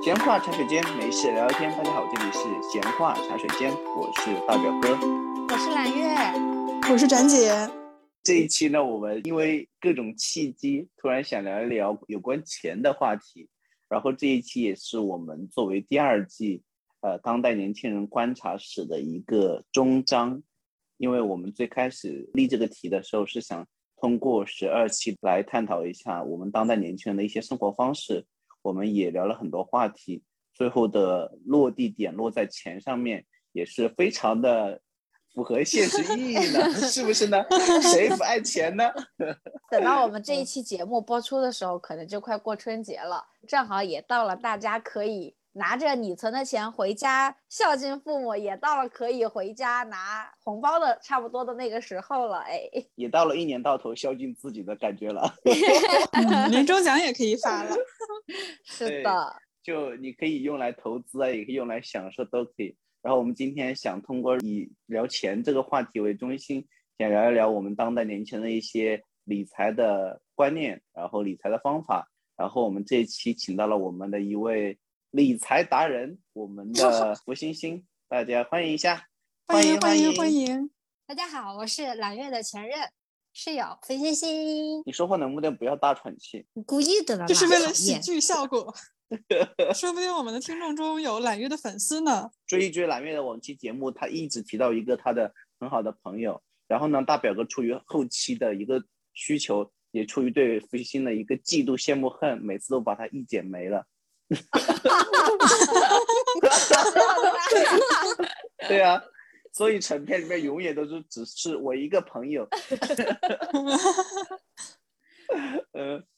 闲话茶水间，没事聊聊天。大家好，这里是闲话茶水间，我是大表哥，我是蓝月，我是展姐。这一期呢，我们因为各种契机，突然想聊一聊有关钱的话题。然后这一期也是我们作为第二季，呃，当代年轻人观察史的一个终章。因为我们最开始立这个题的时候，是想通过十二期来探讨一下我们当代年轻人的一些生活方式。我们也聊了很多话题，最后的落地点落在钱上面，也是非常的符合现实意义的，是不是呢？谁不爱钱呢？等到我们这一期节目播出的时候，可能就快过春节了，正好也到了大家可以拿着你存的钱回家孝敬父母，也到了可以回家拿红包的差不多的那个时候了。哎，也到了一年到头孝敬自己的感觉了。年终奖也可以发了。是的，就你可以用来投资啊，也可以用来享受，都可以。然后我们今天想通过以聊钱这个话题为中心，想聊一聊我们当代年轻人的一些理财的观念，然后理财的方法。然后我们这一期请到了我们的一位理财达人，我们的福星星，大家欢迎一下，欢迎欢迎欢迎！大家好，我是揽月的前任室友福星星。你说话能不能不要大喘气？你故意的了，就是为了喜剧效果。说不定我们的听众中有揽月的粉丝呢。追一追揽月的往期节目，他一直提到一个他的很好的朋友。然后呢，大表哥出于后期的一个需求，也出于对福星的一个嫉妒、羡慕、恨，每次都把他一剪没了。对啊，所以成片里面永远都是只是我一个朋友。嗯。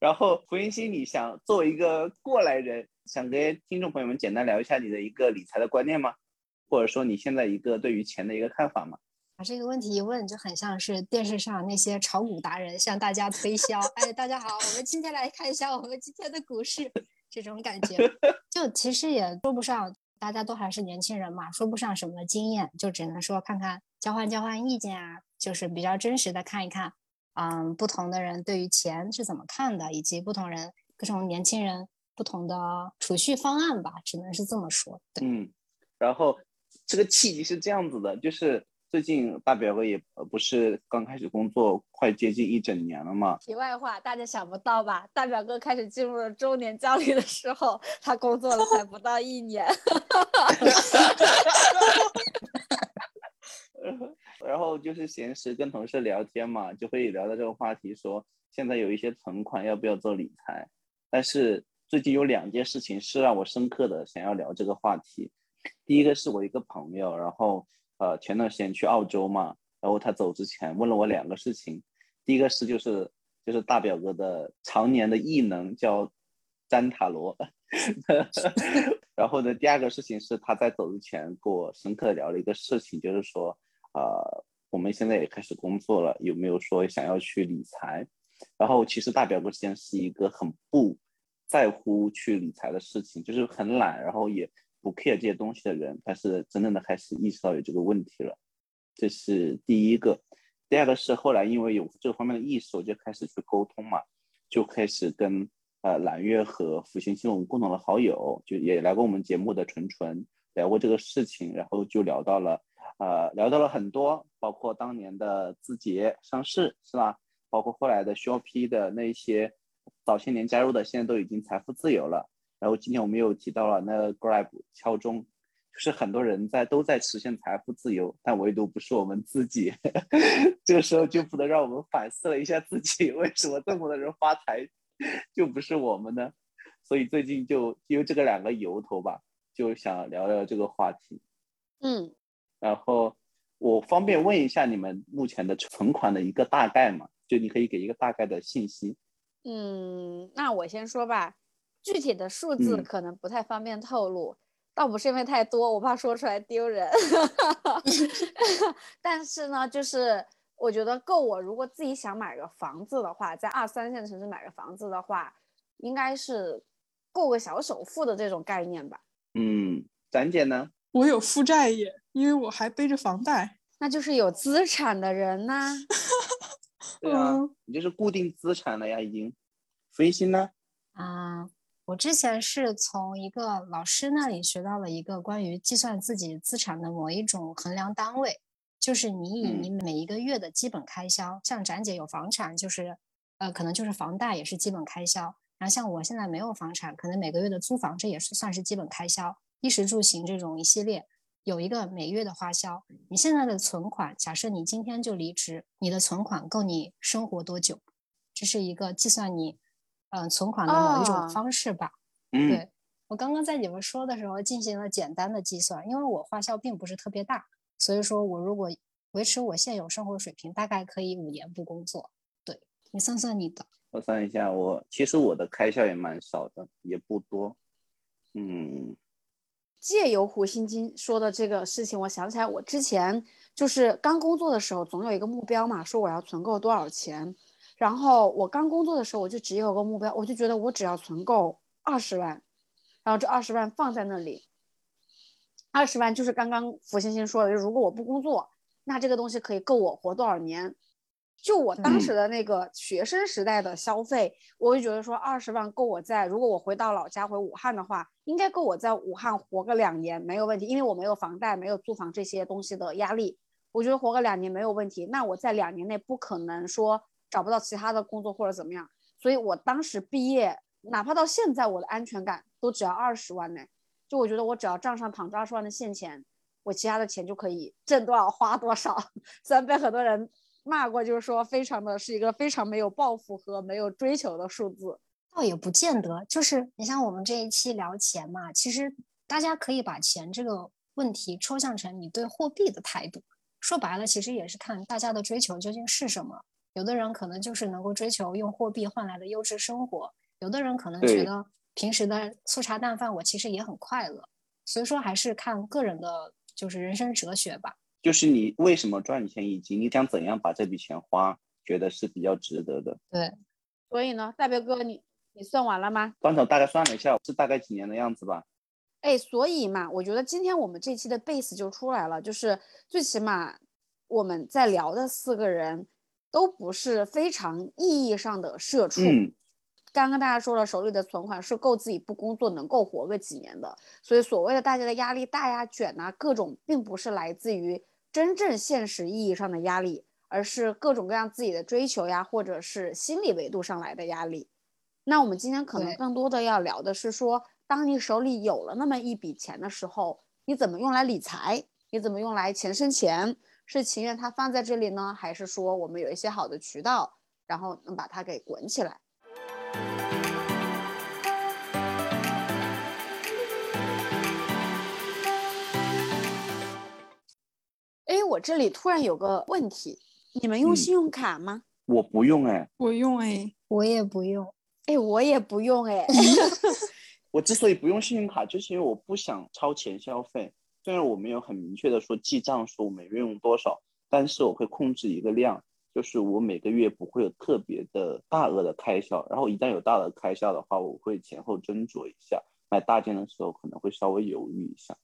然后胡云心，你想作为一个过来人，想跟听众朋友们简单聊一下你的一个理财的观念吗？或者说你现在一个对于钱的一个看法吗？把这个问题一问，就很像是电视上那些炒股达人向大家推销。哎，大家好，我们今天来看一下我们今天的股市，这种感觉，就其实也说不上，大家都还是年轻人嘛，说不上什么经验，就只能说看看交换交换意见啊，就是比较真实的看一看。嗯，不同的人对于钱是怎么看的，以及不同人、各种年轻人不同的储蓄方案吧，只能是这么说。嗯，然后这个契机是这样子的，就是最近大表哥也不是刚开始工作，快接近一整年了嘛。题外话，大家想不到吧？大表哥开始进入了中年焦虑的时候，他工作了才不到一年。然后就是闲时跟同事聊天嘛，就会聊到这个话题，说现在有一些存款，要不要做理财？但是最近有两件事情是让我深刻的想要聊这个话题。第一个是我一个朋友，然后呃前段时间去澳洲嘛，然后他走之前问了我两个事情。第一个是就是就是大表哥的常年的异能叫詹塔罗，然后呢第二个事情是他在走之前跟我深刻聊了一个事情，就是说。呃，我们现在也开始工作了，有没有说想要去理财？然后其实大表哥之前是一个很不在乎去理财的事情，就是很懒，然后也不 care 这些东西的人。他是真正的开始意识到有这个问题了，这是第一个。第二个是后来因为有这方面的意识，我就开始去沟通嘛，就开始跟呃蓝月和福星星我们共同的好友，就也来过我们节目的纯纯聊过这个事情，然后就聊到了。呃，聊到了很多，包括当年的字节上市，是吧？包括后来的 s h o p 的那些早些年加入的，现在都已经财富自由了。然后今天我们又提到了那个 Grab 敲钟，就是很多人在都在实现财富自由，但唯独不是我们自己。这个时候就不能让我们反思了一下自己，为什么这么多人发财，就不是我们呢？所以最近就因为这个两个由头吧，就想聊聊这个话题。嗯。然后我方便问一下你们目前的存款的一个大概吗？就你可以给一个大概的信息。嗯，那我先说吧，具体的数字可能不太方便透露，倒不是因为太多，我怕说出来丢人。但是呢，就是我觉得够我如果自己想买个房子的话，在二三线城市买个房子的话，应该是够个小首付的这种概念吧。嗯，展姐呢？我有负债耶。因为我还背着房贷，那就是有资产的人呐。对啊，你就是固定资产了呀，已经。飞星呢？啊，我之前是从一个老师那里学到了一个关于计算自己资产的某一种衡量单位，就是你以嗯你每一个月的基本开销，像展姐有房产，就是呃可能就是房贷也是基本开销，然后像我现在没有房产，可能每个月的租房这也是算是基本开销，衣食住行这种一系列有一个每月的花销。你现在的存款，假设你今天就离职，你的存款够你生活多久？这是一个计算你嗯、呃存款的某一种啊方式吧。嗯，对我刚刚在你们说的时候进行了简单的计算，因为我花销并不是特别大，所以说我如果维持我现有生活水平，大概可以五年不工作。对你算算你的，我算一下，我其实我的开销也蛮少的，也不多。嗯，借由胡心金说的这个事情，我想起来，我之前就是刚工作的时候，总有一个目标嘛，说我要存够多少钱。然后我刚工作的时候，我就只有个目标，我就觉得我只要存够二十万，然后这二十万放在那里，二十万就是刚刚福星星说的，如果我不工作，那这个东西可以够我活多少年？就我当时的那个学生时代的消费，我就觉得说二十万够我在，如果我回到老家回武汉的话，应该够我在武汉活个两年没有问题，因为我没有房贷，没有租房这些东西的压力，我觉得活个两年没有问题。那我在两年内不可能说找不到其他的工作或者怎么样，所以我当时毕业，哪怕到现在，我的安全感都只要二十万呢。就我觉得我只要账上躺着二十万的现钱，我其他的钱就可以挣多少花多少。虽然被很多人骂过，就是说非常的是一个非常没有抱负和没有追求的数字。倒也不见得，就是你像我们这一期聊钱嘛，其实大家可以把钱这个问题抽象成你对货币的态度。说白了，其实也是看大家的追求究竟是什么。有的人可能就是能够追求用货币换来的优质生活，有的人可能觉得平时的粗茶淡饭我其实也很快乐。所以说还是看个人的，就是人生哲学吧。就是你为什么赚钱，以及你想怎样把这笔钱花，觉得是比较值得的。对，所以呢，大表哥你你算完了吗？刚才大概算了一下，是大概几年的样子吧。哎，所以嘛，我觉得今天我们这期的 base 就出来了，就是最起码我们在聊的四个人都不是非常意义上的社畜。嗯，刚刚大家说了，手里的存款是够自己不工作能够活个几年的，所以所谓的大家的压力大呀、卷呐、各种，并不是来自于真正现实意义上的压力，而是各种各样自己的追求呀，或者是心理维度上来的压力。那我们今天可能更多的要聊的是说，当你手里有了那么一笔钱的时候，你怎么用来理财？你怎么用来钱生钱？是情愿它放在这里呢，还是说我们有一些好的渠道，然后能把它给滚起来？哎，我这里突然有个问题，你们用嗯信用卡吗？我不用哎，我用哎，我也不用。哎，我也不用哎。我之所以不用信用卡，就是因为我不想超前消费。虽然我没有很明确的说记账说每月用多少，但是我会控制一个量，就是我每个月不会有特别的大额的开销。然后一旦有大额开销的话，我会前后斟酌一下，买大件的时候可能会稍微犹豫一下。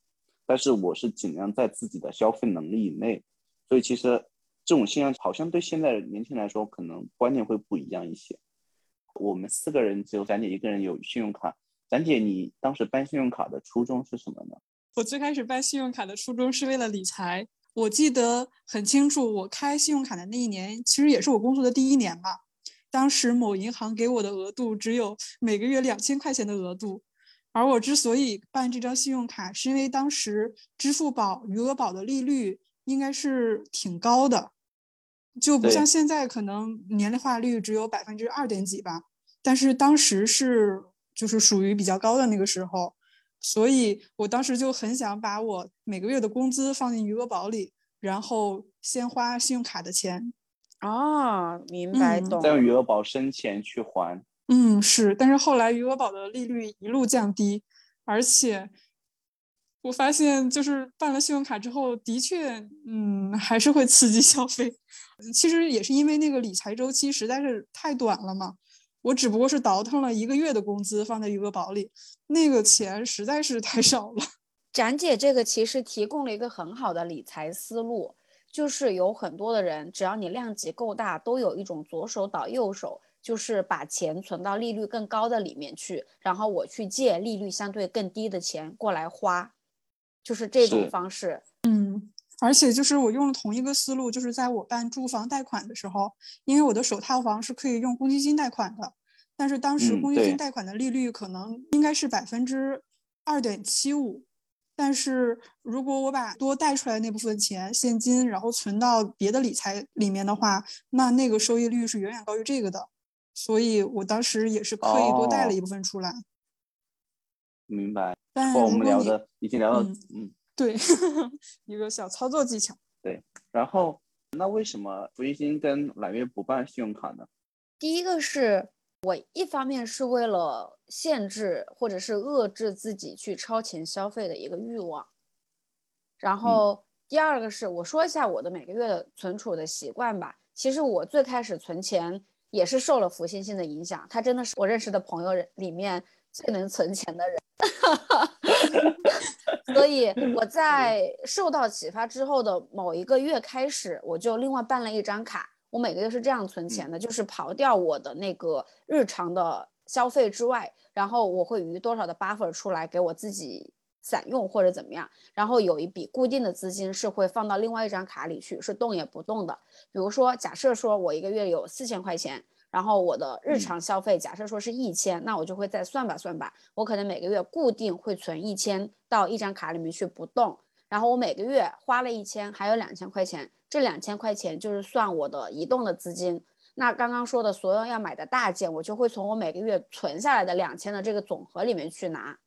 但是我是尽量在自己的消费能力以内，所以其实这种现象好像对现在年轻人来说，可能观念会不一样一些。我们四个人只有咱姐一个人有信用卡。咱姐，你当时办信用卡的初衷是什么呢？我最开始办信用卡的初衷是为了理财。我记得很清楚，我开信用卡的那一年，其实也是我工作的第一年吧。当时某银行给我的额度只有每个月两千块钱的额度，而我之所以办这张信用卡，是因为当时支付宝、余额宝的利率应该是挺高的，就不像现在可能年利化率只有百分之二点几吧，但是当时是就是属于比较高的那个时候。所以我当时就很想把我每个月的工资放进余额宝里，然后先花信用卡的钱。啊，明白嗯懂。再用余额宝生钱去还。嗯，是，但是后来余额宝的利率一路降低，而且我发现就是办了信用卡之后，的确，嗯，还是会刺激消费。其实也是因为那个理财周期实在是太短了嘛，我只不过是倒腾了一个月的工资放在余额宝里，那个钱实在是太少了。展姐这个其实提供了一个很好的理财思路，就是有很多的人，只要你量级够大，都有一种左手倒右手，就是把钱存到利率更高的里面去，然后我去借利率相对更低的钱过来花，就是这种方式。嗯，而且就是我用了同一个思路，就是在我办住房贷款的时候，因为我的首套房是可以用公积金贷款的，但是当时嗯公积金贷款的利率可能应该是百分之二点七五，但是如果我把多贷出来那部分钱现金，然后存到别的理财里面的话，那那个收益率是远远高于这个的，所以我当时也是刻意多贷了哦一部分出来。明白。但哇，我们聊的已经聊到嗯嗯对 一个小操作技巧。对然后那为什么福一星跟揽月不办信用卡呢？第一个是我一方面是为了限制或者是遏制自己去超前消费的一个欲望，然后第二个是我说一下我的每个月的存储的习惯吧。其实我最开始存钱也是受了福星星的影响，他真的是我认识的朋友里面最能存钱的人。所以 我在受到启发之后的某一个月开始，我就另外办了一张卡。我每个月是这样存钱的，就是刨掉我的那个日常的消费之外，然后我会余多少的 buffer 出来给我自己散用或者怎么样，然后有一笔固定的资金是会放到另外一张卡里去，是动也不动的。比如说，假设说我一个月有四千块钱，然后我的日嗯常消费假设说是一千，那我就会再算吧算吧，我可能每个月固定会存一千到一张卡里面去不动，然后我每个月花了一千，还有两千块钱，这两千块钱就是算我的移动的资金。那刚刚说的所有要买的大件，我就会从我每个月存下来的两千的这个总和里面去拿，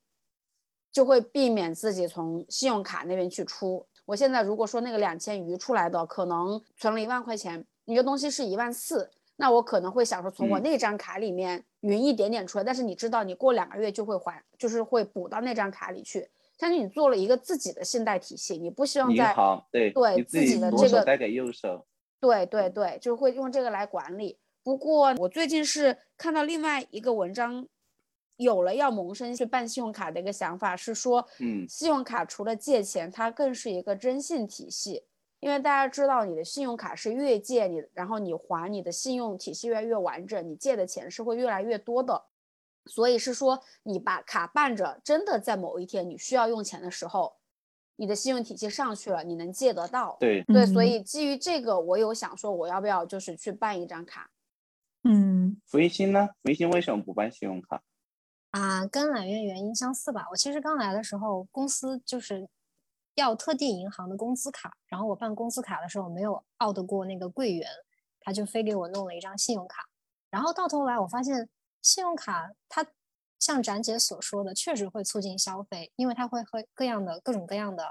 就会避免自己从信用卡那边去出。我现在如果说那个两千余出来的，可能存了一万块钱，一个东西是一万四，那我可能会想说从我嗯那张卡里面匀一点点出来，但是你知道，你过两个月就会还，就是会补到那张卡里去。相当于你做了一个自己的信贷体系，你不希望银在行对对自自己己的这个左手贷给右手，对对对，就会用这个来管理。不过我最近是看到另外一个文章，有了要萌生去办信用卡的一个想法，是说，嗯信用卡除了借钱，它更是一个征信体系。因为大家知道，你的信用卡是越借你，然后你还你的信用体系越来越完整，你借的钱是会越来越多的。所以是说，你把卡办着，真的在某一天你需要用钱的时候，你的信用体系上去了，你能借得到。对，对，所嗯以基于这个，我有想说，我要不要就是去办一张卡？嗯福一星呢？福一星为什么不办信用卡？啊，跟揽月原因相似吧。我其实刚来的时候，公司就是要特定银行的工资卡，然后我办工资卡的时候没有 out 过那个柜员，他就非给我弄了一张信用卡。然后到头来我发现，信用卡它像展姐所说的，确实会促进消费，因为它会和各样的各种各样的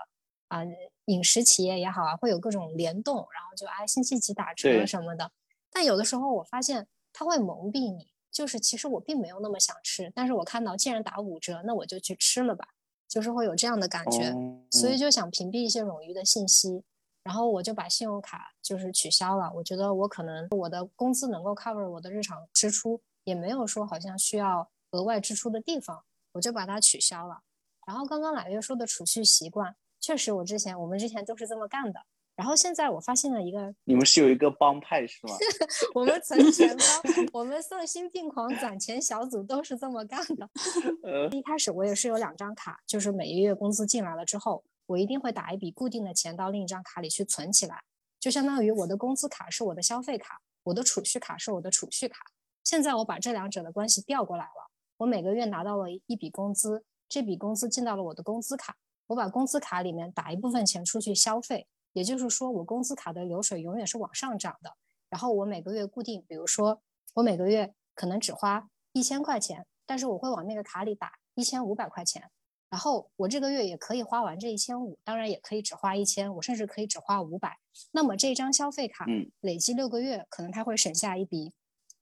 啊、饮食企业也好啊，会有各种联动，然后就哎星期几打折什么的。但有的时候我发现它会蒙蔽你，就是其实我并没有那么想吃，但是我看到既然打五折，那我就去吃了吧，就是会有这样的感觉，哦所以就想屏蔽一些冗余的信息，然后我就把信用卡就是取消了。我觉得我可能我的工资能够 cover 我的日常支出，也没有说好像需要额外支出的地方，我就把它取消了。然后刚刚揽月说的储蓄习惯，确实我之前我们之前都是这么干的。然后现在我发现了一个你们是有一个帮派是吗？我们存钱包，我们丧心病狂攒钱小组都是这么干的。呃，一开始我也是有两张卡，就是每个月工资进来了之后，我一定会打一笔固定的钱到另一张卡里去存起来，就相当于我的工资卡是我的消费卡，我的储蓄卡是我的储蓄卡。现在我把这两者的关系调过来了，我每个月拿到了一笔工资，这笔工资进到了我的工资卡，我把工资卡里面打一部分钱出去消费，也就是说我工资卡的流水永远是往上涨的。然后我每个月固定，比如说我每个月可能只花一千块钱，但是我会往那个卡里打一千五百块钱，然后我这个月也可以花完这一千五，当然也可以只花一千，我甚至可以只花五百。那么这张消费卡嗯累计六个月，可能它会省下一笔，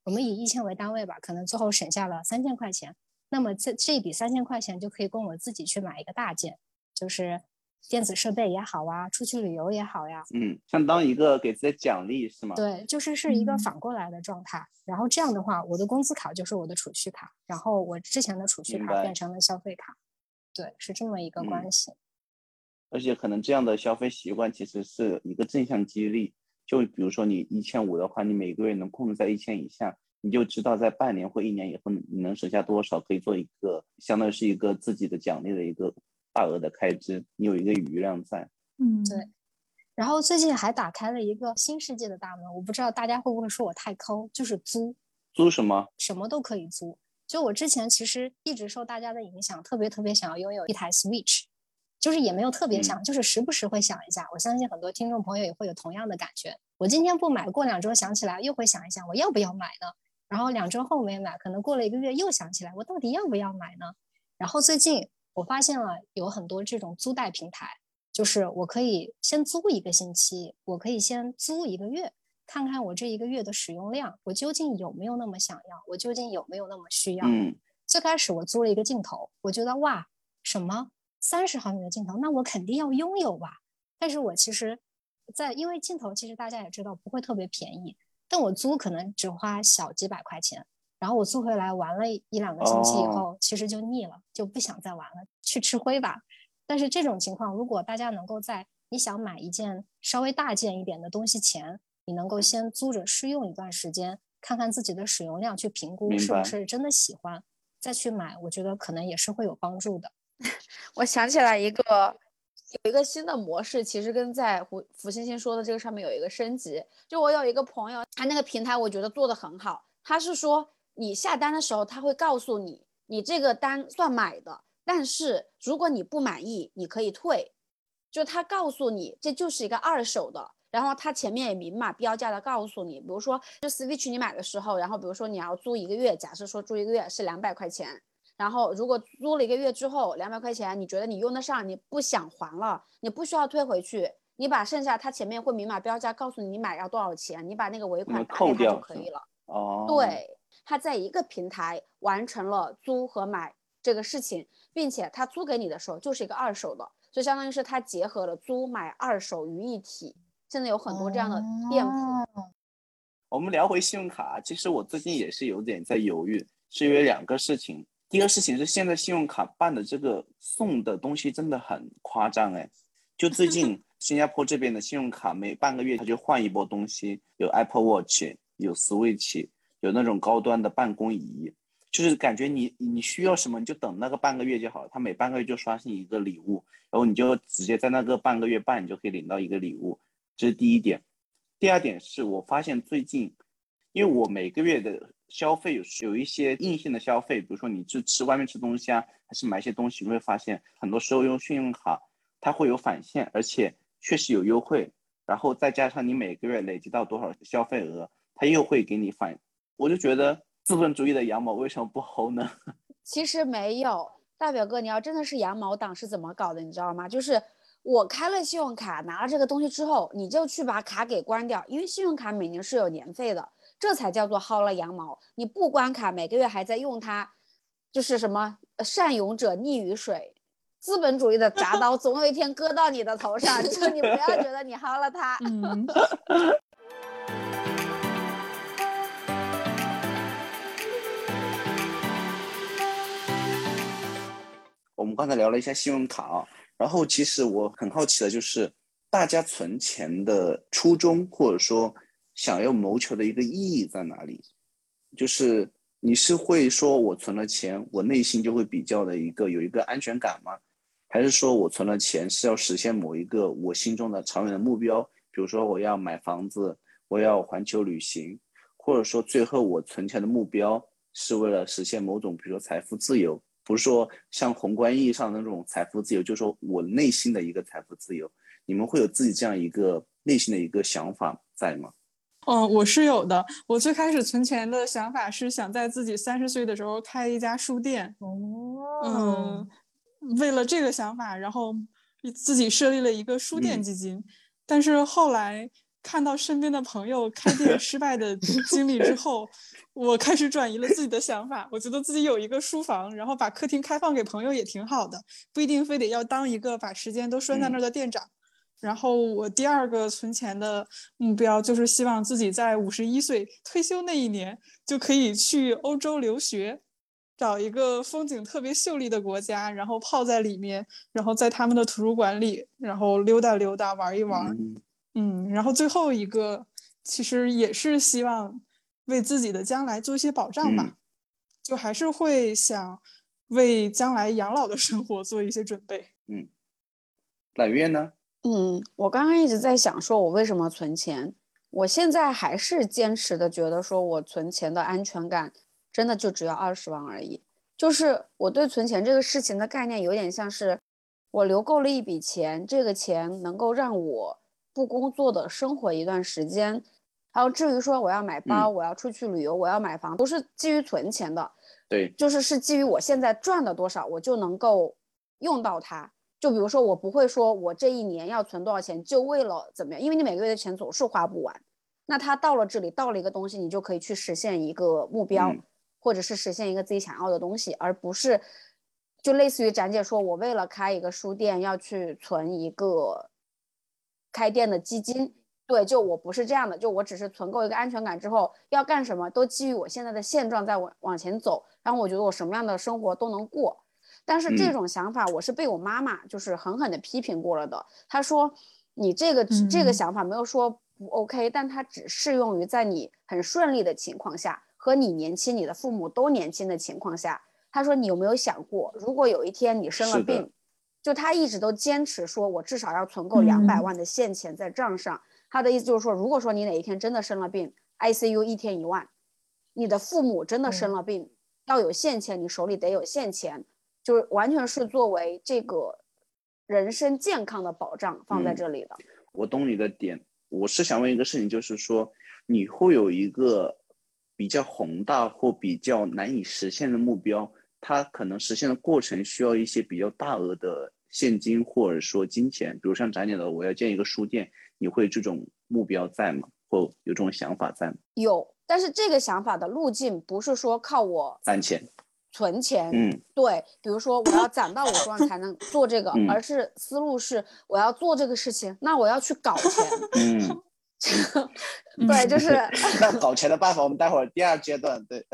我们以一千为单位吧，可能最后省下了三千块钱。那么这这笔三千块钱就可以供我自己去买一个大件，就是电子设备也好啊，出去旅游也好呀，嗯，相当一个给自己的奖励是吗？对，就是是一个嗯反过来的状态。然后这样的话，我的工资卡就是我的储蓄卡，然后我之前的储蓄卡变成了消费卡，对，是这么一个嗯关系。而且可能这样的消费习惯其实是一个正向激励。就比如说你一千五的话，你每个月能控制在一千以下，你就知道在半年或一年以后你能省下多少，可以做一个相当于是一个自己的奖励的一个大额的开支，你有一个余量在。嗯，对。然后最近还打开了一个新世界的大门，我不知道大家会不会说我太抠，就是租，租什么？什么都可以租。就我之前其实一直受大家的影响，特别特别想要拥有一台 Switch，就是也没有特别想，就是时不时会想一下。我相信很多听众朋友也会有同样的感觉。我今天不买，过两周想起来又会想一想，我要不要买呢？然后两周后没买，可能过了一个月又想起来，我到底要不要买呢？然后最近我发现了有很多这种租贷平台。就是我可以先租一个星期，我可以先租一个月，看看我这一个月的使用量，我究竟有没有那么想要，我究竟有没有那么需要。嗯，最开始我租了一个镜头，我觉得哇，什么三十毫米的镜头，那我肯定要拥有吧。但是我其实，在因为镜头其实大家也知道不会特别便宜，但我租可能只花小几百块钱，然后我租回来玩了一两个星期以后，其实就腻了，就不想再玩了，去吃灰吧。但是这种情况，如果大家能够在你想买一件稍微大件一点的东西前，你能够先租着试用一段时间，看看自己的使用量，去评估是不是真的喜欢，再去买，我觉得可能也是会有帮助的。我想起来一个，有一个新的模式，其实跟在胡胡星星说的这个上面有一个升级。就我有一个朋友，他那个平台我觉得做的很好，他是说你下单的时候，他会告诉你，你这个单算买的。但是如果你不满意，你可以退，就他告诉你这就是一个二手的，然后他前面也明码标价的告诉你，比如说就 Switch 你买的时候，然后比如说你要租一个月，假设说租一个月是两百块钱，然后如果租了一个月之后两百块钱你觉得你用得上，你不想还了，你不需要退回去，你把剩下他前面会明码标价告诉你你买要多少钱，你把那个尾款打给他就可以了。哦，对，他在一个平台完成了租和买这个事情。并且他租给你的时候就是一个二手的，就相当于是他结合了租买二手于一体。现在有很多这样的店铺。我们聊回信用卡，其实我最近也是有点在犹豫，是因为两个事情。第一个事情是现在信用卡办的这个送的东西真的很夸张哎，就最近 新加坡这边的信用卡每半个月他就换一波东西，有 Apple Watch，有 Switch，有那种高端的办公仪。就是感觉你你需要什么，你就等那个半个月就好了。他每半个月就刷新一个礼物，然后你就直接在那个半个月半，你就可以领到一个礼物。这是第一点。第二点是我发现最近，因为我每个月的消费有有一些硬性的消费，比如说你去吃外面吃东西啊，还是买一些东西，你会发现很多时候用信用卡它会有返现，而且确实有优惠。然后再加上你每个月累积到多少消费额，它又会给你返。我就觉得。资本主义的羊毛为什么不薅呢？其实没有，大表哥，你要真的是羊毛党是怎么搞的？你知道吗？就是我开了信用卡，拿了这个东西之后，你就去把卡给关掉，因为信用卡每年是有年费的，这才叫做薅了羊毛。你不关卡，每个月还在用它，就是什么善勇者溺于水，资本主义的铡 刀总有一天割到你的头上，就你不要觉得你薅了它。嗯。我们刚才聊了一下信用卡啊，然后其实我很好奇的就是，大家存钱的初衷或者说想要谋求的一个意义在哪里？就是你是会说我存了钱，我内心就会比较的一个有一个安全感吗？还是说我存了钱是要实现某一个我心中的长远的目标？比如说我要买房子，我要环球旅行，或者说最后我存钱的目标是为了实现某种比如说财富自由？不是说像宏观意义上的那种财富自由，就是说我内心的一个财富自由。你们会有自己这样一个内心的一个想法在吗？嗯，我是有的。我最开始存钱的想法是想在自己三十岁的时候开一家书店。哦。嗯，为了这个想法，然后自己设立了一个书店基金。但是后来看到身边的朋友开店失败的经历之后。我开始转移了自己的想法，我觉得自己有一个书房，然后把客厅开放给朋友也挺好的，不一定非得要当一个把时间都拴在那儿的店长。然后我第二个存钱的目标就是希望自己在五十一岁退休那一年就可以去欧洲留学，找一个风景特别秀丽的国家，然后泡在里面，然后在他们的图书馆里，然后溜达溜达，玩一玩。嗯，然后最后一个其实也是希望。为自己的将来做一些保障吧，嗯就还是会想为将来养老的生活做一些准备。嗯揽月呢？嗯，我刚刚一直在想，说我为什么存钱？我现在还是坚持的觉得，说我存钱的安全感真的就只要二十万而已。就是我对存钱这个事情的概念，有点像是我留够了一笔钱，这个钱能够让我不工作的生活一段时间。然后至于说我要买包，我要出去旅游，我要买房，都是基于存钱的。对，就是是基于我现在赚了多少，我就能够用到它。就比如说，我不会说我这一年要存多少钱，就为了怎么样，因为你每个月的钱总是花不完。那它到了这里，到了一个东西，你就可以去实现一个目标，嗯或者是实现一个自己想要的东西，而不是就类似于展姐说，我为了开一个书店要去存一个开店的基金。对，就我不是这样的，就我只是存够一个安全感之后，要干什么都基于我现在的现状在往往前走，然后我觉得我什么样的生活都能过。但是这嗯种想法我是被我妈妈就是狠狠的批评过了的。她说你这个嗯这个嗯想法没有说不 OK，但它只适用于在你很顺利的情况下，和你年轻、你的父母都年轻的情况下。她说你有没有想过，如果有一天你生了病，就他一直都坚持说，我至少要存够两百嗯万的现钱在账上。他的意思就是说，如果说你哪一天真的生了病，ICU 一天一万，你的父母真的生嗯了病，要有现钱，你手里得有现钱，就是完全是作为这个人身健康的保障放在嗯这里的。我懂你的点，我是想问一个事情，就是说你会有一个比较宏大或比较难以实现的目标，它可能实现的过程需要一些比较大额的现金或者说金钱，比如像展姐的，我要建一个书店，你会这种目标在吗？或有这种想法在吗？有，但是这个想法的路径不是说靠我攒钱，存钱，嗯，对，比如说我要攒到五十万才能做这个，嗯而是思路是我要做这个事情，那我要去搞钱，嗯，对，就是 那搞钱的办法，我们待会儿第二阶段对。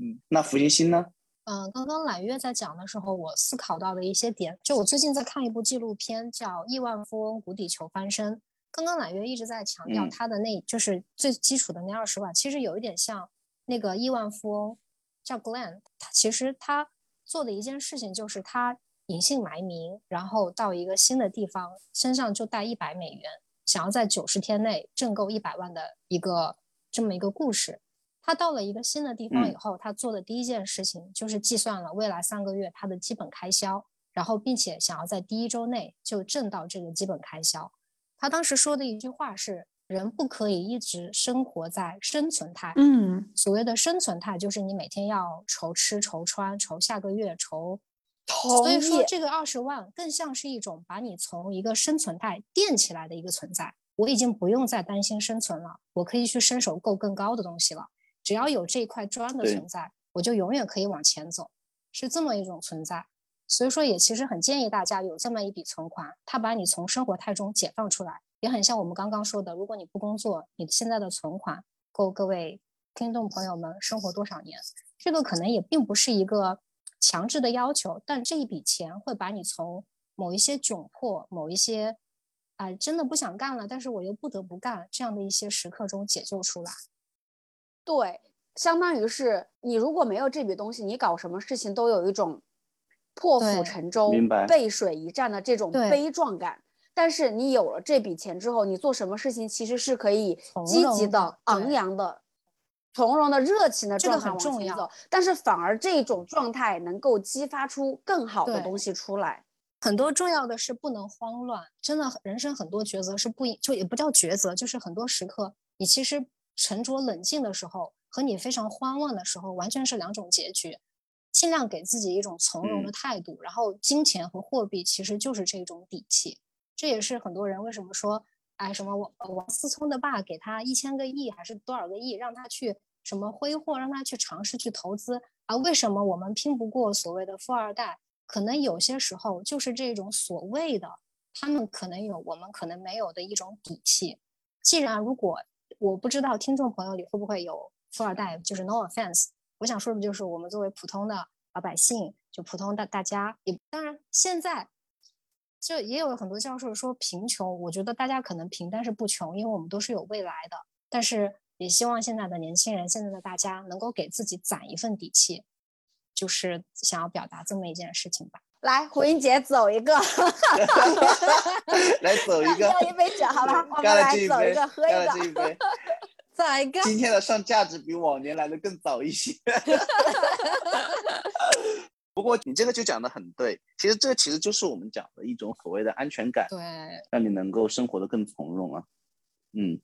嗯，那福星星呢？嗯，刚刚揽月在讲的时候，我思考到的一些点，就我最近在看一部纪录片，叫《亿万富翁谷底求翻身》。刚刚揽月一直在强调嗯他的那，就是最基础的那二十万，其实有一点像那个亿万富翁叫 Glenn，他其实他做的一件事情就是他隐姓埋名，然后到一个新的地方，身上就带一百美元，想要在九十天内挣够一百万的一个这么一个故事。他到了一个新的地方以嗯后，他做的第一件事情就是计算了未来三个月他的基本开销，然后并且想要在第一周内就挣到这个基本开销。他当时说的一句话是：人不可以一直生活在生存态。嗯，所谓的生存态，就是你每天要愁吃愁穿，愁下个月，愁。同所以说，这个二十万更像是一种把你从一个生存态垫起来的一个存在。我已经不用再担心生存了，我可以去伸手够更高的东西了。只要有这一块砖的存在，我就永远可以往前走，是这么一种存在。所以说，也其实很建议大家有这么一笔存款，它把你从生活态中解放出来，也很像我们刚刚说的，如果你不工作，你现在的存款够各位听众朋友们生活多少年？这个可能也并不是一个强制的要求，但这一笔钱会把你从某一些窘迫、某一些啊、真的不想干了，但是我又不得不干这样的一些时刻中解救出来。对，相当于是你如果没有这笔东西，你搞什么事情都有一种破釜沉舟、背水一战的这种悲壮感。但是你有了这笔钱之后，你做什么事情其实是可以积极的的、昂扬的、从容的、热情的这个状态很重要往前走。但是反而这种状态能够激发出更好的东西出来。很多重要的是不能慌乱，真的人生很多抉择是不应就也不叫抉择，就是很多时刻你其实沉着冷静的时候和你非常慌乱的时候完全是两种结局。尽量给自己一种从容的嗯态度，然后金钱和货币其实就是这种底气。这也是很多人为什么说，哎，什么王呃王思聪的爸给他一千个亿还是多少个亿，让他去什么挥霍，让他去尝试去投资啊？为什么我们拼不过所谓的富二代？可能有些时候就是这种所谓的，他们可能有我们可能没有的一种底气。既然如果我不知道听众朋友里会不会有富二代，就是 no offense，我想说的就是我们作为普通的老百姓，就普通的大家，也当然现在就也有很多教授说贫穷，我觉得大家可能贫，但是不穷，因为我们都是有未来的。但是也希望现在的年轻人，现在的大家能够给自己攒一份底气，就是想要表达这么一件事情吧。来，胡英姐走一个 来走一个，要一杯酒，好吧？我们来走一个，喝 一个，一杯。再来一个。今天的上价值比往年来的更早一些。不过你这个就讲的很对，其实这其实就是我们讲的一种所谓的安全感，对，让你能够生活的更从容啊。嗯。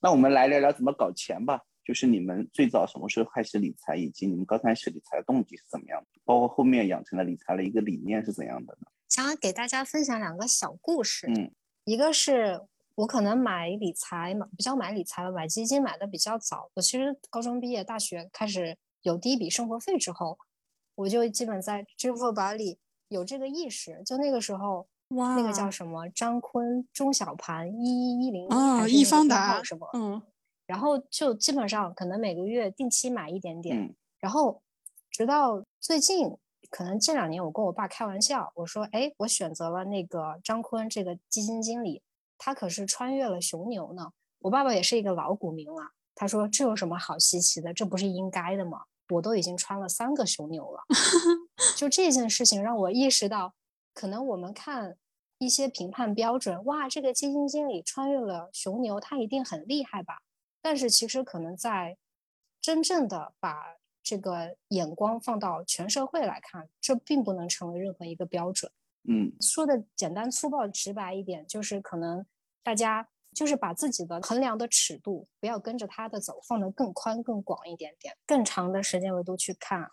那我们来聊聊怎么搞钱吧。就是你们最早什么时候开始理财，以及你们刚开始理财的动机是怎么样的？包括后面养成了理财的一个理念是怎样的呢？想要给大家分享两个小故事。嗯，一个是我可能买理财买比较买理财了买基金买的比较早。我其实高中毕业，大学开始有第一笔生活费之后，我就基本在支付宝里有这个意识。就那个时候，哇，那个叫什么张坤中小盘一一一零啊，易易方达什么，嗯，然后就基本上可能每个月定期买一点点，嗯然后直到最近，可能这两年我跟我爸开玩笑，我说，哎，我选择了那个张坤这个基金经理，他可是穿越了熊牛呢。我爸爸也是一个老股民了，他说这有什么好稀奇的？这不是应该的吗？我都已经穿了三个熊牛了，就这件事情让我意识到，可能我们看一些评判标准，哇，这个基金经理穿越了熊牛，他一定很厉害吧？但是其实可能在真正的把这个眼光放到全社会来看，这并不能成为任何一个标准。嗯说的简单粗暴、直白一点，就是可能大家就是把自己的衡量的尺度不要跟着他的走，放得更宽、更广一点点，更长的时间维度去看。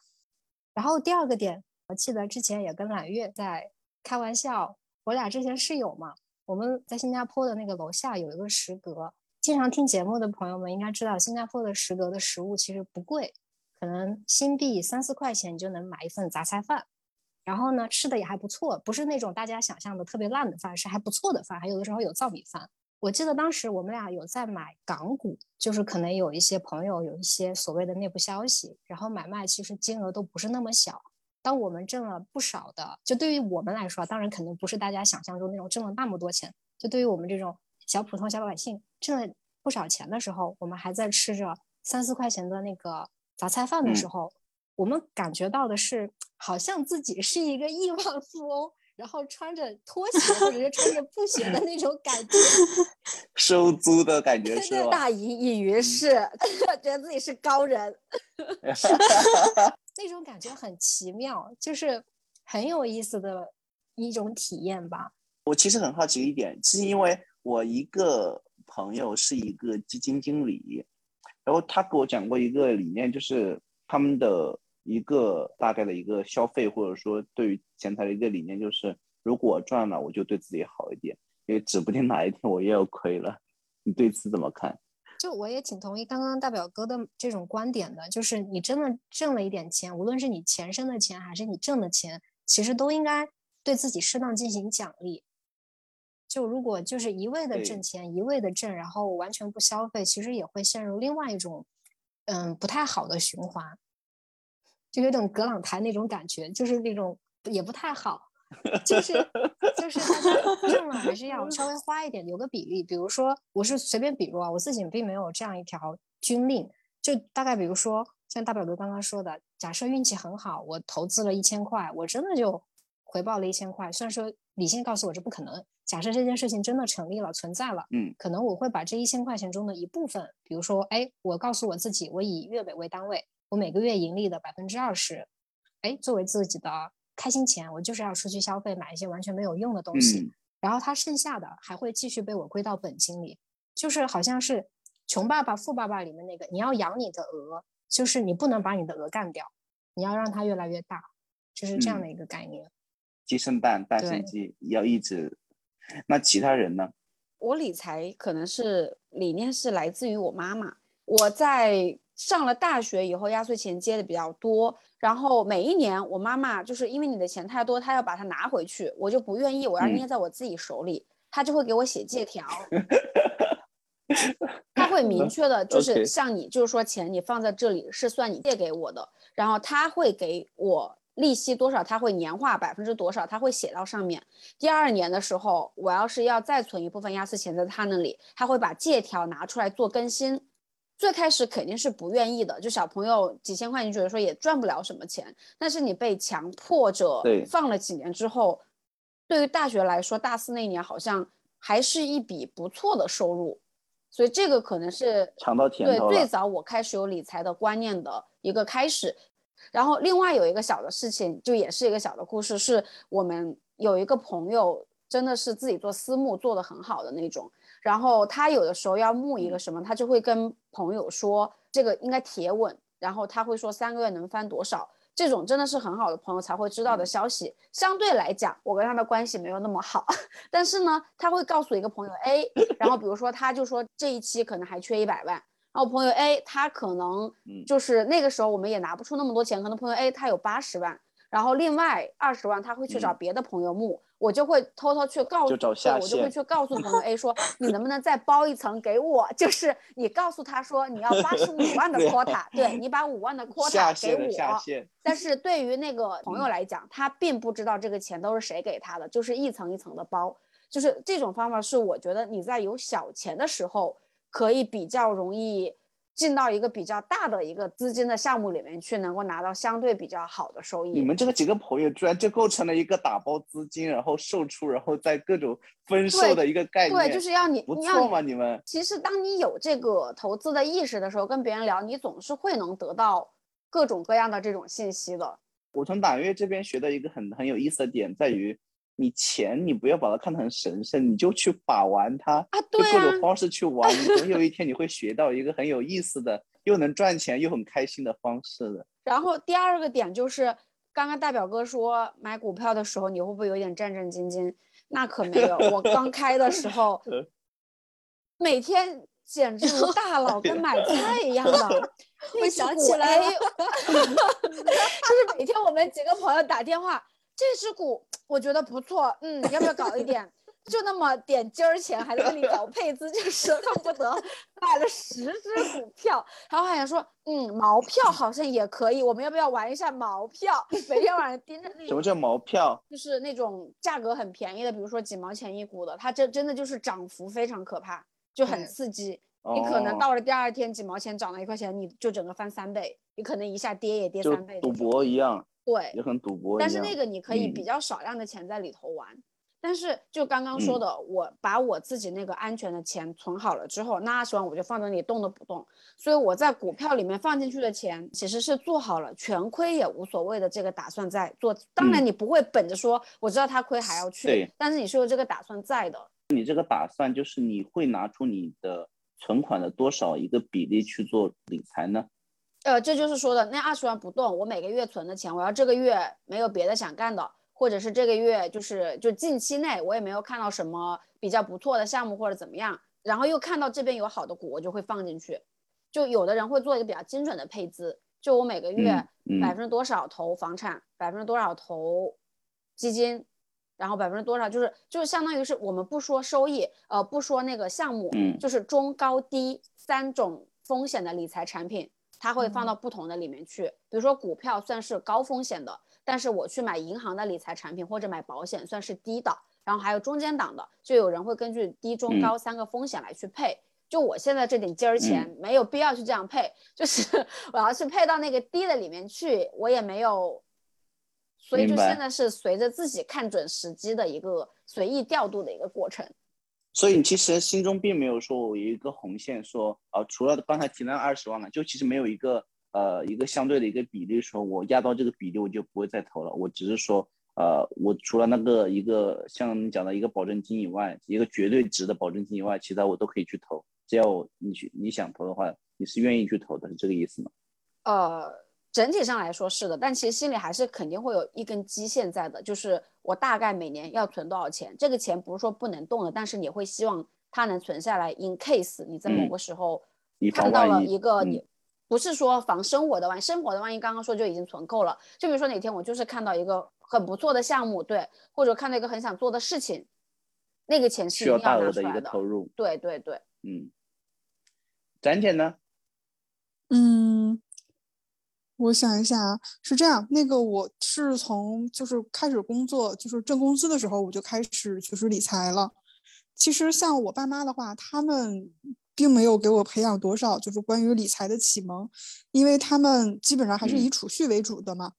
然后第二个点，我记得之前也跟揽月在开玩笑，我俩之前室友嘛，我们在新加坡的那个楼下有一个食阁，经常听节目的朋友们应该知道，新加坡的食阁的食物其实不贵，可能新币三四块钱你就能买一份杂菜饭。然后呢，吃的也还不错，不是那种大家想象的特别烂的饭，是还不错的饭，还有的时候有糙米饭。我记得当时我们俩有在买港股，就是可能有一些朋友有一些所谓的内部消息，然后买卖其实金额都不是那么小。当我们挣了不少的，就对于我们来说，当然肯定不是大家想象中那种挣了那么多钱。就对于我们这种小普通小老百姓挣了不少钱的时候，我们还在吃着三四块钱的那个杂菜饭的时候，我们感觉到的是，好像自己是一个亿万富翁，然后穿着拖鞋或者是穿着布鞋的那种感觉。收租的感觉是吧？大隐隐于市，觉得自己是高人。那种感觉很奇妙，就是很有意思的一种体验吧。我其实很好奇一点，是因为我一个朋友是一个基金经理，然后他给我讲过一个理念，就是他们的一个大概的一个消费，或者说对于钱财的一个理念，就是如果赚了，我就对自己好一点，因为指不定哪一天我又要亏了。你对此怎么看？就我也挺同意刚刚大表哥的这种观点的，就是你真的挣了一点钱，无论是你钱生的钱还是你挣的钱，其实都应该对自己适当进行奖励。就如果就是一味的挣钱，一味的挣，然后完全不消费，其实也会陷入另外一种嗯不太好的循环，就有点葛朗台那种感觉，就是那种也不太好。就是就是大家 挣了还是要稍微花一点，留个比例。比如说，我是随便比如啊，我自己并没有这样一条军令，就大概比如说像大表哥刚刚说的，假设运气很好，我投资了一千块，我真的就回报了一千块。虽然说理性告诉我这不可能，假设这件事情真的成立了、存在了，嗯，可能我会把这一千块钱中的一部分，比如说，哎，我告诉我自己，我以月尾为单位，我每个月盈利的百分之二十，哎，作为自己的开心钱，我就是要出去消费，买一些完全没有用的东西。嗯然后它剩下的还会继续被我归到本金里，就是好像是《穷爸爸富爸爸》里面那个，你要养你的鹅，就是你不能把你的鹅干掉，你要让它越来越大，就是这样嗯的一个概念。鸡生蛋，蛋生对鸡，要一直。那其他人呢？我理财可能是理念是来自于我妈妈。我在上了大学以后，压岁钱接的比较多，然后每一年我妈妈就是因为你的钱太多，她要把它拿回去，我就不愿意，我要嗯捏在我自己手里，她就会给我写借条。他会明确的，就是像你，就是说钱你放在这里是算你借给我的，然后他会给我利息多少，她会年化百分之多少，她会写到上面。第二年的时候，我要是要再存一部分压岁钱在他那里，他会把借条拿出来做更新。最开始肯定是不愿意的，就小朋友几千块，你觉得说也赚不了什么钱，但是你被强迫着放了几年之后，对于大学来说，大四那年好像还是一笔不错的收入，所以这个可能是 尝到甜头对，最早我开始有理财的观念的一个开始。然后另外有一个小的事情，就也是一个小的故事，是我们有一个朋友，真的是自己做私募做得很好的那种。然后他有的时候要募一个什么，他就会跟朋友说这个应该铁稳，然后他会说三个月能翻多少，这种真的是很好的朋友才会知道的消息。相对来讲，我跟他的关系没有那么好，但是呢，他会告诉一个朋友 A，然后比如说他就说这一期可能还缺一百万，然后朋友 A 他可能就是那个时候我们也拿不出那么多钱，可能朋友 A 他有八十万，然后另外二十万他会去找别的朋友募。我就会偷偷去告诉，我就会去告诉朋友 A 说，你能不能再包一层给我？就是你告诉他说你要八十五万的 quota，对你把五万的 quota 给我。但是对于那个朋友来讲，他并不知道这个钱都是谁给他的，就是一层一层的包。就是这种方法是我觉得你在有小钱的时候可以比较容易。进到一个比较大的一个资金的项目里面去，能够拿到相对比较好的收益。你们这个几个朋友居然就构成了一个打包资金，然后售出，然后在各种分售的一个概念。对，就是要你不错嘛，你们。其实当你有这个投资的意识的时候，跟别人聊，你总是会能得到各种各样的这种信息的。我从打月这边学的一个很很有意思的点在于。你钱，你不要把它看得很神圣，你就去把玩它，啊，对各种方式去 玩，总有一天你会学到一个很有意思的，又能赚钱又很开心的方式的。然后第二个点就是，刚刚大表哥说买股票的时候，你会不会有点战战兢兢？那可没有，我刚开的时候，每天简直如大佬，跟买菜一样的。我想起来，就是每天我们几个朋友打电话。这只股我觉得不错，嗯，要不要搞一点？就那么点今儿钱，还在那里搞配资，就是恨不得买了十只股票。然后还想说，嗯，毛票好像也可以，我们要不要玩一下毛票？每天晚上盯着那什么叫毛票？就是那种价格很便宜的，比如说几毛钱一股的，它这真的就是涨幅非常可怕，就很刺激。你可能到了第二天几毛钱涨了一块钱，你就整个翻三倍，你可能一下跌也跌三倍，赌博一样。对，也很赌博。但是那个你可以比较少量的钱在里头玩，但是就刚刚说的，我把我自己那个安全的钱存好了之后，那二十万我就放在那里动都不动。所以我在股票里面放进去的钱，其实是做好了全亏也无所谓的这个打算在做。当然你不会本着说我知道他亏还要去，但是你是有这个打算在的。你这个打算就是你会拿出你的存款的多少一个比例去做理财呢？呃，这就是说的那二十万不动，我每个月存的钱，我要这个月没有别的想干的，或者是这个月就是就近期内我也没有看到什么比较不错的项目或者怎么样，然后又看到这边有好的股，我就会放进去。就有的人会做一个比较精准的配资，就我每个月百分之多少投房产，百分之多少投基金，然后百分之多少就是就是相当于是我们不说收益，呃，不说那个项目，就是中高低三种风险的理财产品。它会放到不同的里面去，比如说股票算是高风险的，但是我去买银行的理财产品或者买保险算是低的，然后还有中间档的，就有人会根据低、中、高三个风险来去配。就我现在这点金儿钱没有必要去这样配，就是 我要去配到那个低的里面去，我也没有，所以就现在是随着自己看准时机的一个随意调度的一个过程。所以你其实心中并没有说我有一个红线，说啊，除了刚才提那二十万嘛，就其实没有一个呃一个相对的一个比例，说我压到这个比例我就不会再投了。我只是说，呃，我除了那个一个像你讲的一个保证金以外，一个绝对值的保证金以外，其他我都可以去投，只要你去你想投的话，你是愿意去投的，是这个意思吗？呃。整体上来说是的，但其实心里还是肯定会有一根基线在的，就是我大概每年要存多少钱。这个钱不是说不能动的，但是你会希望它能存下来，in case 你在某个时候看到了一个你不是说防生活的万一，生活的万一刚刚说就已经存够了。就比如说哪天我就是看到一个很不错的项目，对，或者看到一个很想做的事情，那个钱是需要大额的一个投入。对对对，嗯，展姐呢？嗯。我想一下啊，是这样，那个我是从就是开始工作，就是挣工资的时候，我就开始就是理财了。其实像我爸妈的话，他们并没有给我培养多少就是关于理财的启蒙，因为他们基本上还是以储蓄为主的嘛。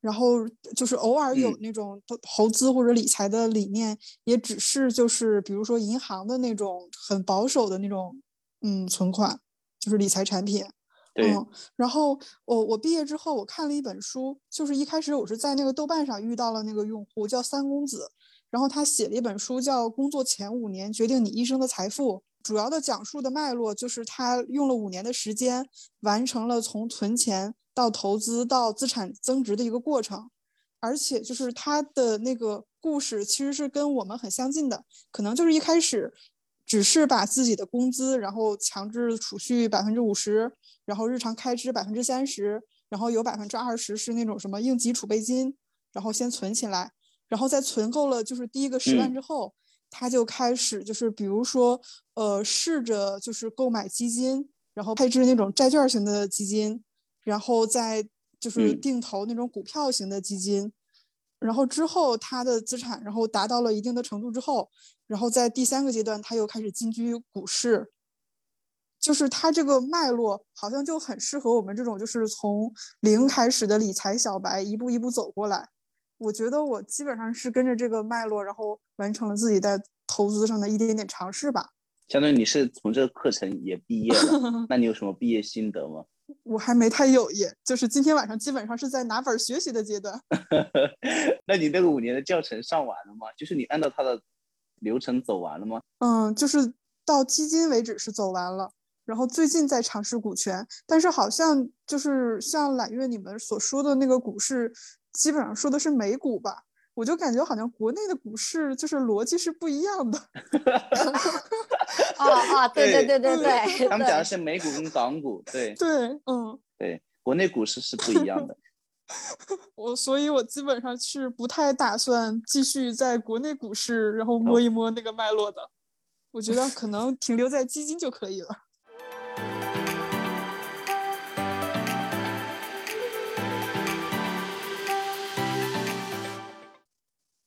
然后就是偶尔有那种投投资或者理财的理念，也只是就是比如说银行的那种很保守的那种嗯存款，就是理财产品。嗯，然后我我毕业之后，我看了一本书，就是一开始我是在那个豆瓣上遇到了那个用户叫三公子，然后他写了一本书叫《工作前五年决定你一生的财富》，主要的讲述的脉络就是他用了五年的时间，完成了从存钱到投资到资产增值的一个过程，而且就是他的那个故事其实是跟我们很相近的，可能就是一开始。只是把自己的工资，然后强制储蓄百分之五十，然后日常开支百分之三十，然后有百分之二十是那种什么应急储备金，然后先存起来，然后在存够了就是第一个十万之后，他就开始就是比如说呃试着就是购买基金，然后配置那种债券型的基金，然后再就是定投那种股票型的基金。然后之后，他的资产然后达到了一定的程度之后，然后在第三个阶段，他又开始进军股市。就是他这个脉络好像就很适合我们这种就是从零开始的理财小白，一步一步走过来。我觉得我基本上是跟着这个脉络，然后完成了自己在投资上的一点点尝试吧。相当于你是从这个课程也毕业了，那你有什么毕业心得吗？我还没太有耶，就是今天晚上基本上是在拿本学习的阶段。那你那个五年的教程上完了吗？就是你按照它的流程走完了吗？嗯，就是到基金为止是走完了，然后最近在尝试股权，但是好像就是像揽月你们所说的那个股市，基本上说的是美股吧。我就感觉好像国内的股市就是逻辑是不一样的。哦哦，对对对对对，他们讲的是美股跟港股，对对，嗯，对，国内股市是不一样的。我所以，我基本上是不太打算继续在国内股市，然后摸一摸那个脉络的。我觉得可能停留在基金就可以了。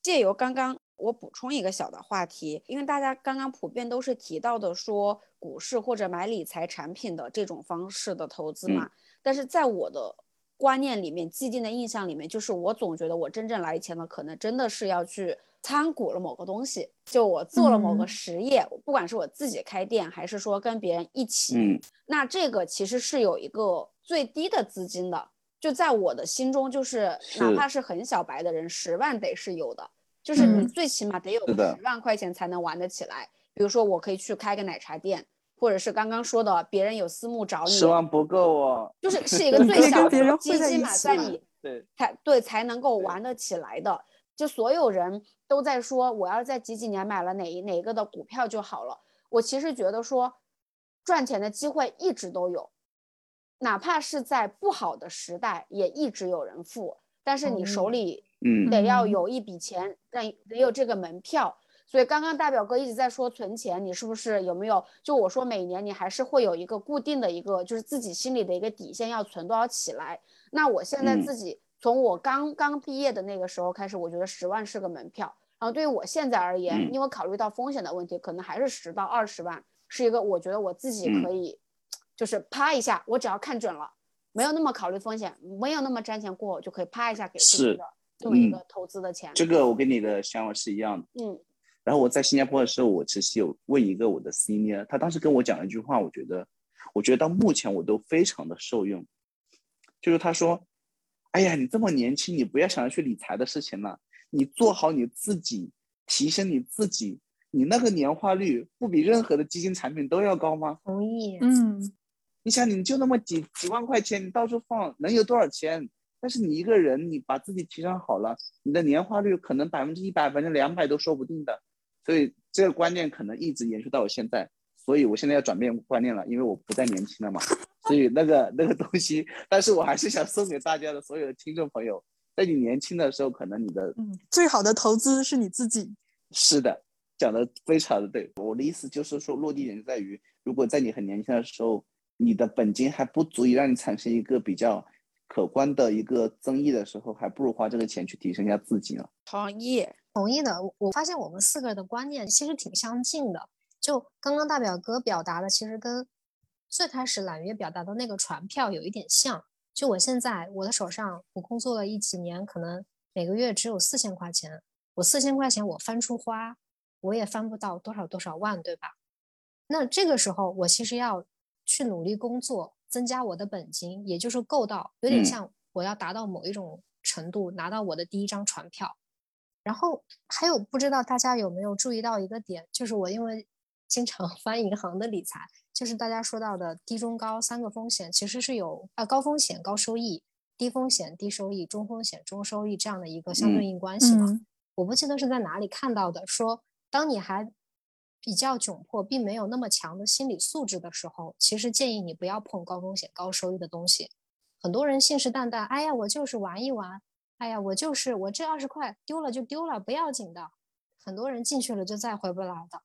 借由刚刚我补充一个小的话题，因为大家刚刚普遍都是提到的说股市或者买理财产品的这种方式的投资嘛，但是在我的观念里面、既定的印象里面，就是我总觉得我真正来钱的可能真的是要去参股了某个东西，就我做了某个实业，不管是我自己开店还是说跟别人一起，那这个其实是有一个最低的资金的。就在我的心中，就是哪怕是很小白的人，十万得是有的，就是你最起码得有十万块钱才能玩得起来。比如说，我可以去开个奶茶店，或者是刚刚说的，别人有私募找你，十万不够哦，就是是一 个最小的基金嘛，在你对才对才能够玩得起来的。就所有人都在说，我要在几几年买了哪一哪一个的股票就好了。我其实觉得说，赚钱的机会一直都有。哪怕是在不好的时代，也一直有人付。但是你手里，嗯，得要有一笔钱，让得有这个门票。所以刚刚大表哥一直在说存钱，你是不是有没有？就我说每年你还是会有一个固定的一个，就是自己心里的一个底线，要存多少起来。那我现在自己从我刚刚毕业的那个时候开始，我觉得十万是个门票。然后对于我现在而言，因为考虑到风险的问题，可能还是十到二十万是一个我觉得我自己可以。就是啪一下，我只要看准了，没有那么考虑风险，没有那么瞻前顾后，就可以啪一下给自己的这么一个投资的钱。这个我跟你的想法是一样的。嗯。然后我在新加坡的时候，我其实有问一个我的 senior，他当时跟我讲了一句话，我觉得，我觉得到目前我都非常的受用。就是他说：“哎呀，你这么年轻，你不要想着去理财的事情了，你做好你自己，提升你自己，你那个年化率不比任何的基金产品都要高吗？”同意。嗯。你想，你就那么几几万块钱，你到处放，能有多少钱？但是你一个人，你把自己提升好了，你的年化率可能百分之一百、百分之两百都说不定的。所以这个观念可能一直延续到我现在。所以我现在要转变观念了，因为我不再年轻了嘛。所以那个那个东西，但是我还是想送给大家的所有的听众朋友，在你年轻的时候，可能你的嗯最好的投资是你自己。是的，讲的非常的对。我的意思就是说，落地点就在于，如果在你很年轻的时候。你的本金还不足以让你产生一个比较可观的一个增益的时候，还不如花这个钱去提升一下自己呢。同意，同意的。我我发现我们四个的观念其实挺相近的。就刚刚大表哥表达的，其实跟最开始揽月表达的那个船票有一点像。就我现在我的手上，我工作了一几年，可能每个月只有四千块钱。我四千块钱我翻出花，我也翻不到多少多少万，对吧？那这个时候我其实要去努力工作。增加我的本金，也就是够到有点像我要达到某一种程度，拿到我的第一张船票。然后还有不知道大家有没有注意到一个点，就是我因为经常 翻银行的理财，就是大家说到的低中高三个风险，其实是有啊高风险高收益、低风险低收益、中风险中收益这样的一个相对应关系嘛。我不记得是在哪里看到的，说当你还。比较窘迫，并没有那么强的心理素质的时候，其实建议你不要碰高风险高收益的东西。很多人信誓旦旦，哎呀，我就是玩一玩，哎呀，我就是我这二十块丢了就丢了，不要紧的。很多人进去了就再回不来的。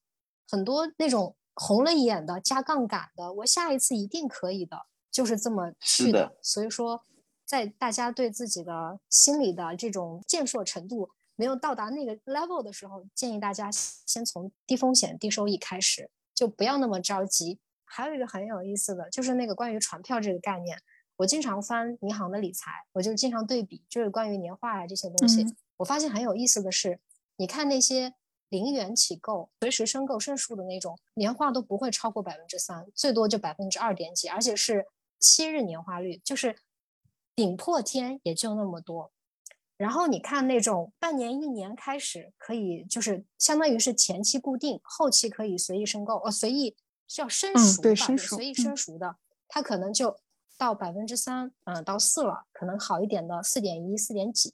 很多那种红了眼的加杠杆的，我下一次一定可以的，就是这么去的。所以说，在大家对自己的心理的这种健硕程度。没有到达那个 level 的时候，建议大家先从低风险低收益开始，就不要那么着急。还有一个很有意思的就是那个关于传票这个概念，我经常翻银行的理财，我就经常对比，就是关于年化呀这些东西。我发现很有意思的是，你看那些零元起购、随时申购胜数的那种年化都不会超过百分之三，最多就百分之二点几，而且是七日年化率，就是顶破天也就那么多。然后你看那种半年、一年开始可以，就是相当于是前期固定，后期可以随意申购，呃，随意需要申赎吧，随意申赎的，它可能就到百分之三，嗯，到四了，可能好一点的四点一、四点几。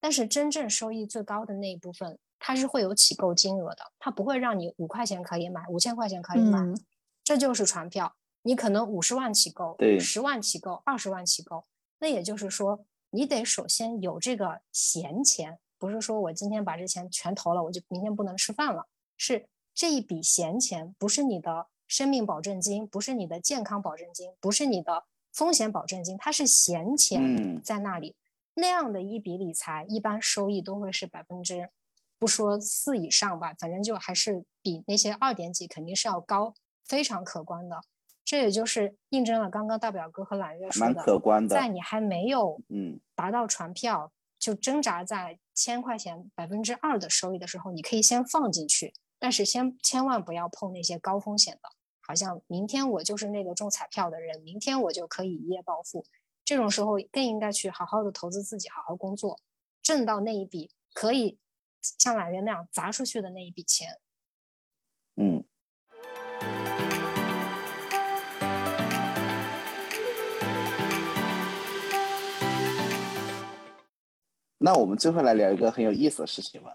但是真正收益最高的那一部分，它是会有起购金额的，它不会让你五块钱可以买，五千块钱可以买，这就是船票。你可能五十万起购，十万起购，二十万起购，那也就是说。你得首先有这个闲钱，不是说我今天把这钱全投了，我就明天不能吃饭了。是这一笔闲钱，不是你的生命保证金，不是你的健康保证金，不是你的风险保证金，它是闲钱在那里。那样的一笔理财，一般收益都会是百分之，不说四以上吧，反正就还是比那些二点几肯定是要高，非常可观的。这也就是印证了刚刚大表哥和揽月说的，蛮可观的。在你还没有嗯达到船票，就挣扎在千块钱百分之二的收益的时候，你可以先放进去，但是先千万不要碰那些高风险的。好像明天我就是那个中彩票的人，明天我就可以一夜暴富。这种时候更应该去好好的投资自己，好好工作，挣到那一笔可以像揽月那样砸出去的那一笔钱。那我们最后来聊一个很有意思的事情吧，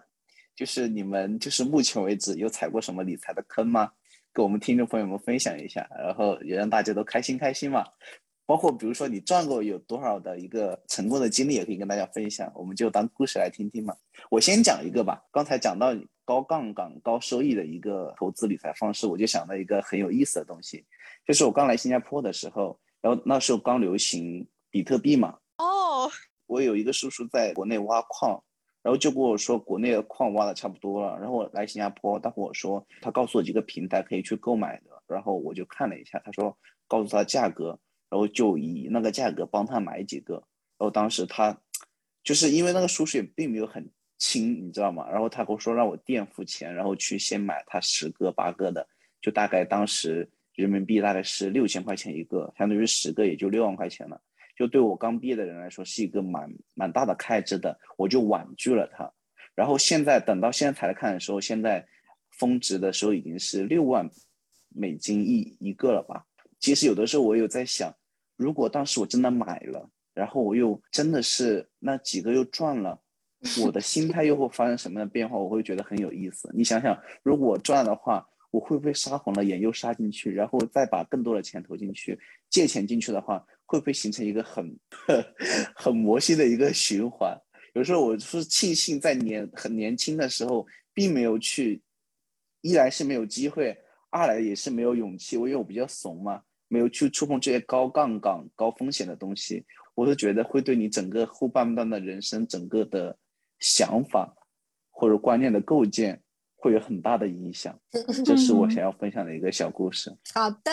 就是你们就是目前为止有踩过什么理财的坑吗？跟我们听众朋友们分享一下，然后也让大家都开心开心嘛。包括比如说你赚过有多少的一个成功的经历，也可以跟大家分享，我们就当故事来听听嘛。我先讲一个吧，刚才讲到高杠杆高收益的一个投资理财方式，我就想到一个很有意思的东西，就是我刚来新加坡的时候，然后那时候刚流行比特币嘛。我有一个叔叔在国内挖矿，然后就跟我说国内的矿挖的差不多了，然后我来新加坡，他跟我说他告诉我几个平台可以去购买的，然后我就看了一下，他说告诉他价格，然后就以那个价格帮他买几个，然后当时他就是因为那个叔叔也并没有很亲，你知道吗？然后他跟我说让我垫付钱，然后去先买他十个八个的，就大概当时人民币大概是六千块钱一个，相当于十个也就六万块钱了。就对我刚毕业的人来说是一个蛮蛮大的开支的，我就婉拒了它。然后现在等到现在才来看的时候，现在峰值的时候已经是六万美金一一个了吧？其实有的时候我有在想，如果当时我真的买了，然后我又真的是那几个又赚了，我的心态又会发生什么样的变化？我会觉得很有意思。你想想，如果赚的话。我会不会杀红了眼又杀进去，然后再把更多的钱投进去？借钱进去的话，会不会形成一个很 很魔性的一个循环？有时候我是庆幸在年很年轻的时候，并没有去，一来是没有机会，二来也是没有勇气。我因为我比较怂嘛，没有去触碰这些高杠杆、高风险的东西。我是觉得会对你整个后半段的人生整个的想法或者观念的构建会有很大的影响。这是我想要分享的一个小故事。好的，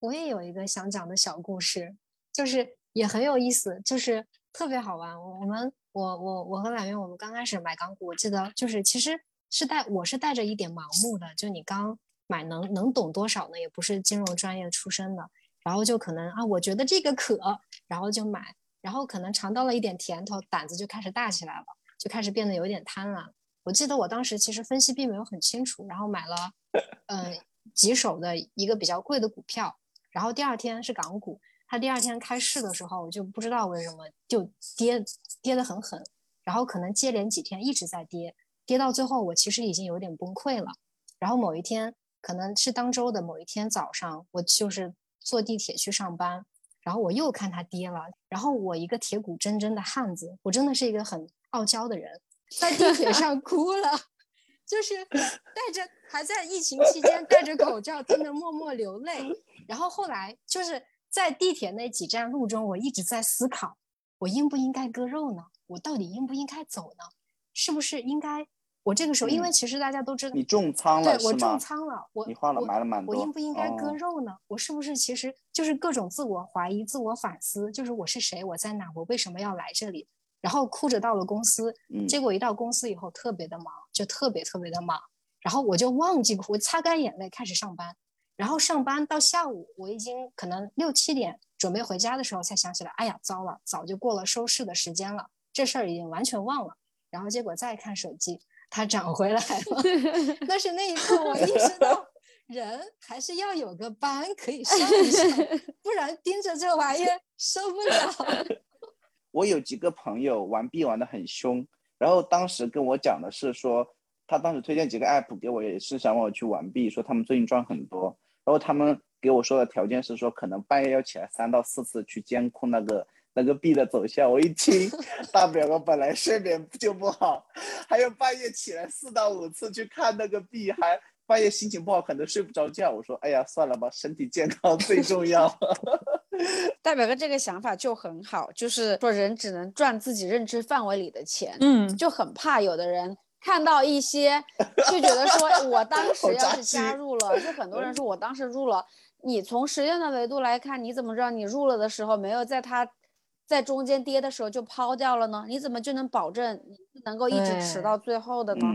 我也有一个想讲的小故事，就是也很有意思，就是特别好玩。我们我我我和婉月，我们刚开始买港股，我记得就是其实是带我是带着一点盲目的，就你刚买能能懂多少呢？也不是金融专业出身的。然后就可能啊，我觉得这个可，然后就买，然后可能尝到了一点甜头，胆子就开始大起来了，就开始变得有点贪婪。我记得我当时其实分析并没有很清楚，然后买了，嗯，几手的一个比较贵的股票，然后第二天是港股，他第二天开市的时候，我就不知道为什么就跌跌得很狠，然后可能接连几天一直在跌，跌到最后我其实已经有点崩溃了。然后某一天可能是当周的某一天早上，我就是。坐地铁去上班，然后我又看它跌了，然后我一个铁骨铮铮的汉子，我真的是一个很傲娇的人，在地铁上哭了，就是戴着还在疫情期间戴着口罩，真的默默流泪。然后后来就是在地铁那几站路中，我一直在思考，我应不应该割肉呢？我到底应不应该走呢？是不是应该？我这个时候，因为其实大家都知道你重仓了，对我重仓了，我你花了买了蛮多，我应不应该割肉呢？我是不是其实就是各种自我怀疑、自我反思，就是我是谁，我在哪，我为什么要来这里？然后哭着到了公司，结果一到公司以后特别的忙，就特别特别的忙，然后我就忘记哭，擦干眼泪开始上班，然后上班到下午，我已经可能六七点准备回家的时候才想起来，哎呀，糟了，早就过了收市的时间了，这事儿已经完全忘了，然后结果再看手机。它涨回来了，但是那一刻我意识到，人还是要有个班可以上一上，不然盯着这玩意受不了。我有几个朋友玩币玩的很凶，然后当时跟我讲的是说，他当时推荐几个 app 给我，也是想让我去玩币，说他们最近赚很多。然后他们给我说的条件是说，可能半夜要起来三到四次去监控那个。那个币的走向，我一听，大表哥本来睡眠就不好，还有半夜起来四到五次去看那个币，还半夜心情不好，可能睡不着觉。我说，哎呀，算了吧，身体健康最重要。大表哥这个想法就很好，就是说人只能赚自己认知范围里的钱。嗯，就很怕有的人看到一些，就觉得说我当 时要是加入了，就很多人说我当时入了，你从时间的维度来看，你怎么知道你入了的时候没有在它。在中间跌的时候就抛掉了呢？你怎么就能保证能够一直持到最后的呢？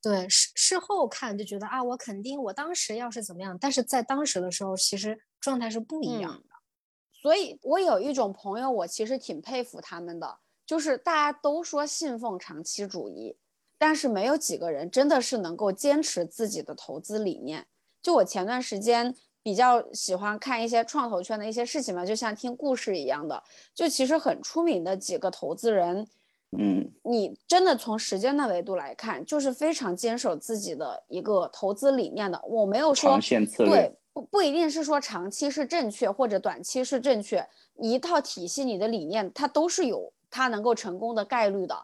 对，事事后看就觉得啊，我肯定我当时要是怎么样，但是在当时的时候其实状态是不一样的。所以我有一种朋友，我其实挺佩服他们的，就是大家都说信奉长期主义，但是没有几个人真的是能够坚持自己的投资理念。就我前段时间。比较喜欢看一些创投圈的一些事情嘛，就像听故事一样的。就其实很出名的几个投资人，嗯，你真的从时间的维度来看，就是非常坚守自己的一个投资理念的。我没有说对，不不一定是说长期是正确或者短期是正确，一套体系你的理念它都是有它能够成功的概率的，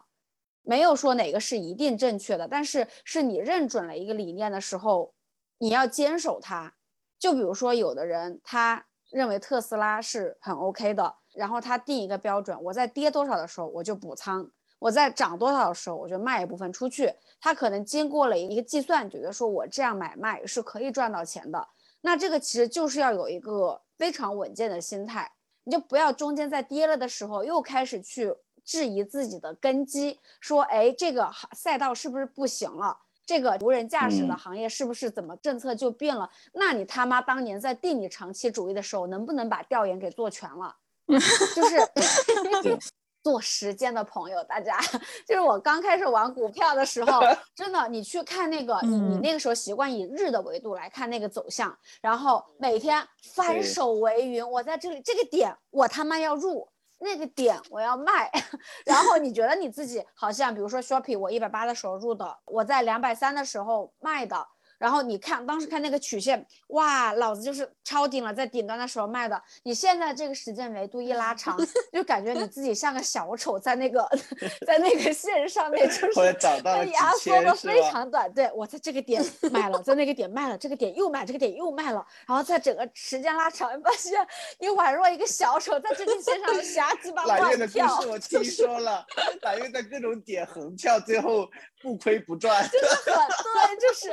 没有说哪个是一定正确的。但是是你认准了一个理念的时候，你要坚守它。就比如说，有的人他认为特斯拉是很 OK 的，然后他定一个标准，我在跌多少的时候我就补仓，我在涨多少的时候我就卖一部分出去。他可能经过了一个计算，觉得说我这样买卖是可以赚到钱的。那这个其实就是要有一个非常稳健的心态，你就不要中间在跌了的时候又开始去质疑自己的根基，说哎这个赛道是不是不行了？这个无人驾驶的行业是不是怎么政策就变了？那你他妈当年在定你长期主义的时候，能不能把调研给做全了？就是 做时间的朋友，大家就是我刚开始玩股票的时候，真的，你去看那个，你你那个时候习惯以日的维度来看那个走向，然后每天翻手为云，我在这里这个点我他妈要入。那个点我要卖，然后你觉得你自己好像，比如说 Shopee，我一百八的时候入的，我在两百三的时候卖的，然后你看当时看那个曲线，哇，老子就是超顶了，在顶端的时候卖的。你现在这个时间维度一拉长，就感觉你自己像个小丑，在那个 在那个线上面，就是被压缩的？非常短。对我在这个点卖了，在那个点卖了，这个点又卖，这个点又卖了，然后在整个时间拉长，发现你宛若一个小丑在这根线上瞎鸡巴揽月的乱跳故事，我听说了，揽月在各种点横跳，最后不亏不赚。就是很对，就是。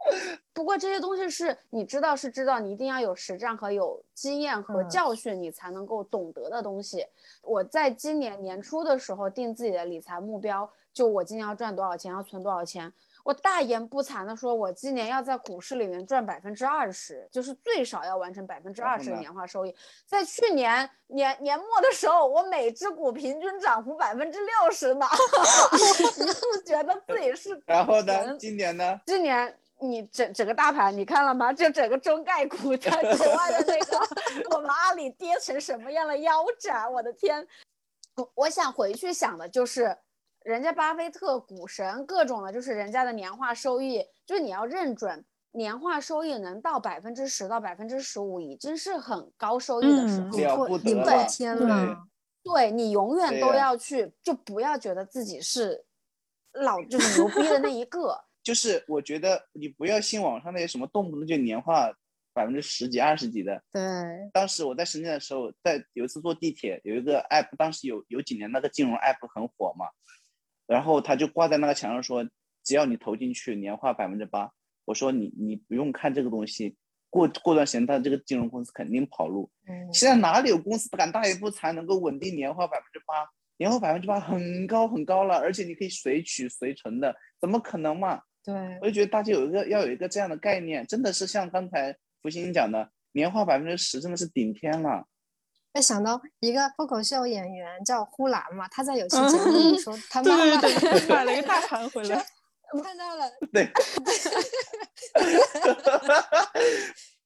不过这些东西是你知道是知道，你一定要有实战和有经验和嗯教训，你才能够懂得的东西。我在今年年初的时候定自己的理财目标，就我今年要赚多少钱，要存多少钱。我大言不惭的说，我今年要在股市里面赚百分之二十，就是最少要完成百分之二十的年化收益。在去年年年末的时候，我每只股平均涨幅百分之六十呢，一度觉得自己是然后呢，今年呢？今年你整整个大盘你看了吗？就整个中概股在国外的那个，我们阿里跌成什么样的腰斩？我的天！我我想回去想的就是，人家巴菲特股神各种的，就是人家的年化收益，就是你要认准。年化收益能到百分之十到百分之十五，已经是很高收益的时嗯候。了破天了。对你永远都要去，就不要觉得自己是老就是牛逼的那一个。就是我觉得你不要信网上那些什么动不动就年化百分之十几、二十几的。对，当时我在深圳的时候，在有一次坐地铁，有一个 app，当时有有几年那个金融 app 很火嘛，然后他就挂在那个墙上说，只要你投进去，年化百分之八。我说你你不用看这个东西，过过段时间，他这个金融公司肯定跑路。嗯，现在哪里有公司敢大言不惭能够稳定年化百分之八？年化百分之八很高很高了，而且你可以随取随存的，怎么可能嘛？对，我就觉得大家有一个要有一个这样的概念，真的是像刚才福星讲的，年化百分之十真的是顶天了。我想到一个脱口秀演员叫呼兰嘛，他在有 期节目里说，他妈妈买了一个大盘回来。看到了，对，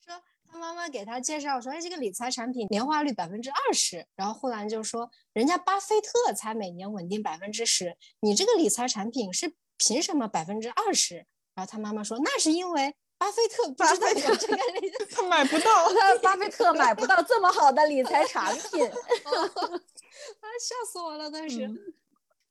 说他妈妈给他介绍说，哎，这个理财产品年化率百分之二十，然后呼兰就说，人家巴菲特才每年稳定百分之十，你这个理财产品是凭什么百分之二十？然后他妈妈说，那是因为巴菲特不知道有这个理财他买不到。巴菲特买不到这么好的理财产品。啊，笑死我了，当时。嗯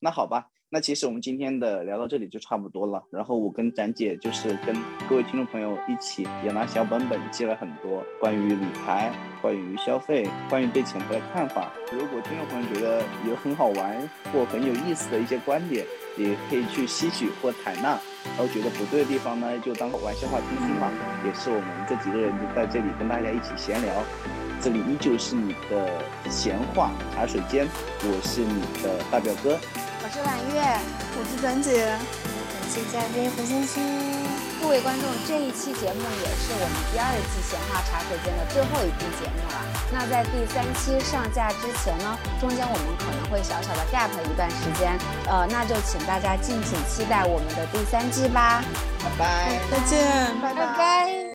那好吧，那其实我们今天的聊到这里就差不多了。然后我跟展姐就是跟各位听众朋友一起也拿小本本记了很多关于理财、关于消费、关于对钱的看法。如果听众朋友觉得有很好玩或很有意思的一些观点，也可以去吸取或采纳。然后觉得不对的地方呢，就当玩笑话听听嘛。也是我们这几个人就在这里跟大家一起闲聊。这里依旧是你的闲话茶水间，我是你的大表哥。我是婉月，我是曾姐，感谢嘉宾胡星星，各位观众，这一期节目也是我们第二季闲话茶水间的最后一期节目了。那在第三期上架之前呢，中间我们可能会小小的 gap 一段时间，呃，那就请大家敬请期待我们的第三季吧，拜拜。再见，拜拜拜